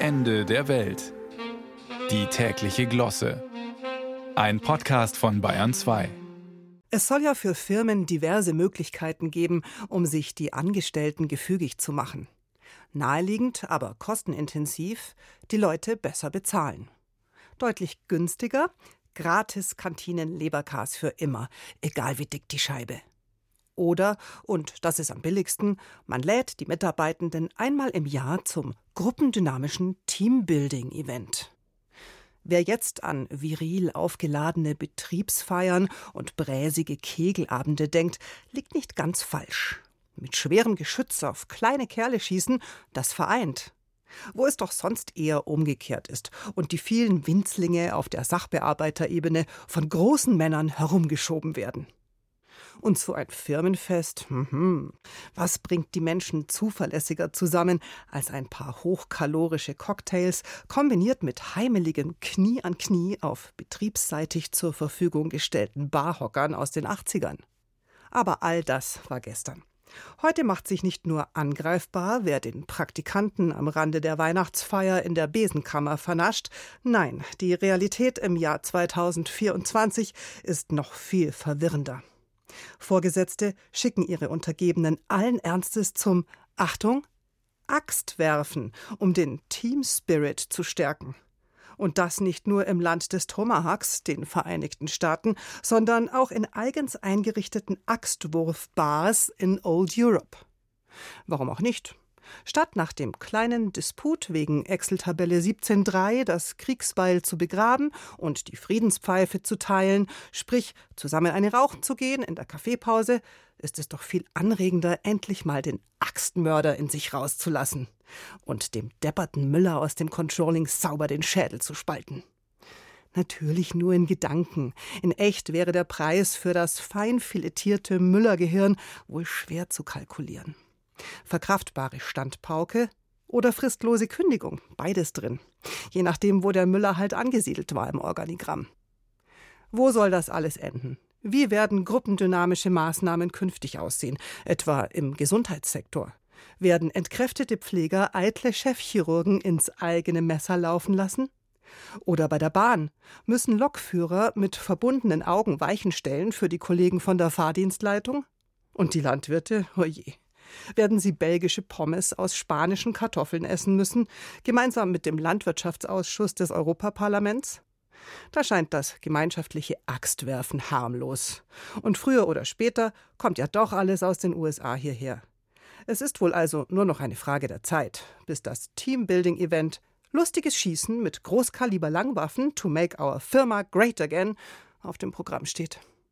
Ende der Welt. Die tägliche Glosse. Ein Podcast von Bayern 2. Es soll ja für Firmen diverse Möglichkeiten geben, um sich die Angestellten gefügig zu machen. Naheliegend, aber kostenintensiv, die Leute besser bezahlen. Deutlich günstiger, gratis Kantinen Leberkas für immer, egal wie dick die Scheibe. Oder, und das ist am billigsten, man lädt die Mitarbeitenden einmal im Jahr zum gruppendynamischen Teambuilding-Event. Wer jetzt an viril aufgeladene Betriebsfeiern und bräsige Kegelabende denkt, liegt nicht ganz falsch. Mit schwerem Geschütz auf kleine Kerle schießen, das vereint. Wo es doch sonst eher umgekehrt ist und die vielen Winzlinge auf der Sachbearbeiterebene von großen Männern herumgeschoben werden. Und so ein Firmenfest, hm, was bringt die Menschen zuverlässiger zusammen als ein paar hochkalorische Cocktails, kombiniert mit heimeligem Knie an Knie auf betriebsseitig zur Verfügung gestellten Barhockern aus den 80ern. Aber all das war gestern. Heute macht sich nicht nur angreifbar, wer den Praktikanten am Rande der Weihnachtsfeier in der Besenkammer vernascht, nein, die Realität im Jahr 2024 ist noch viel verwirrender. Vorgesetzte schicken ihre Untergebenen allen Ernstes zum Achtung Axt werfen, um den Team Spirit zu stärken. Und das nicht nur im Land des Tomahawks, den Vereinigten Staaten, sondern auch in eigens eingerichteten Axtwurfbars in Old Europe. Warum auch nicht? Statt nach dem kleinen Disput wegen Excel-Tabelle 17.3 das Kriegsbeil zu begraben und die Friedenspfeife zu teilen, sprich zusammen eine rauchen zu gehen in der Kaffeepause, ist es doch viel anregender, endlich mal den Axtmörder in sich rauszulassen und dem depperten Müller aus dem Controlling sauber den Schädel zu spalten. Natürlich nur in Gedanken. In echt wäre der Preis für das fein filetierte Müllergehirn wohl schwer zu kalkulieren. Verkraftbare Standpauke oder fristlose Kündigung, beides drin. Je nachdem, wo der Müller halt angesiedelt war im Organigramm. Wo soll das alles enden? Wie werden gruppendynamische Maßnahmen künftig aussehen, etwa im Gesundheitssektor? Werden entkräftete Pfleger eitle Chefchirurgen ins eigene Messer laufen lassen? Oder bei der Bahn müssen Lokführer mit verbundenen Augen Weichen stellen für die Kollegen von der Fahrdienstleitung? Und die Landwirte? Oje werden sie belgische Pommes aus spanischen Kartoffeln essen müssen, gemeinsam mit dem Landwirtschaftsausschuss des Europaparlaments? Da scheint das gemeinschaftliche Axtwerfen harmlos. Und früher oder später kommt ja doch alles aus den USA hierher. Es ist wohl also nur noch eine Frage der Zeit, bis das Teambuilding-Event Lustiges Schießen mit Großkaliber Langwaffen to make our Firma great again auf dem Programm steht.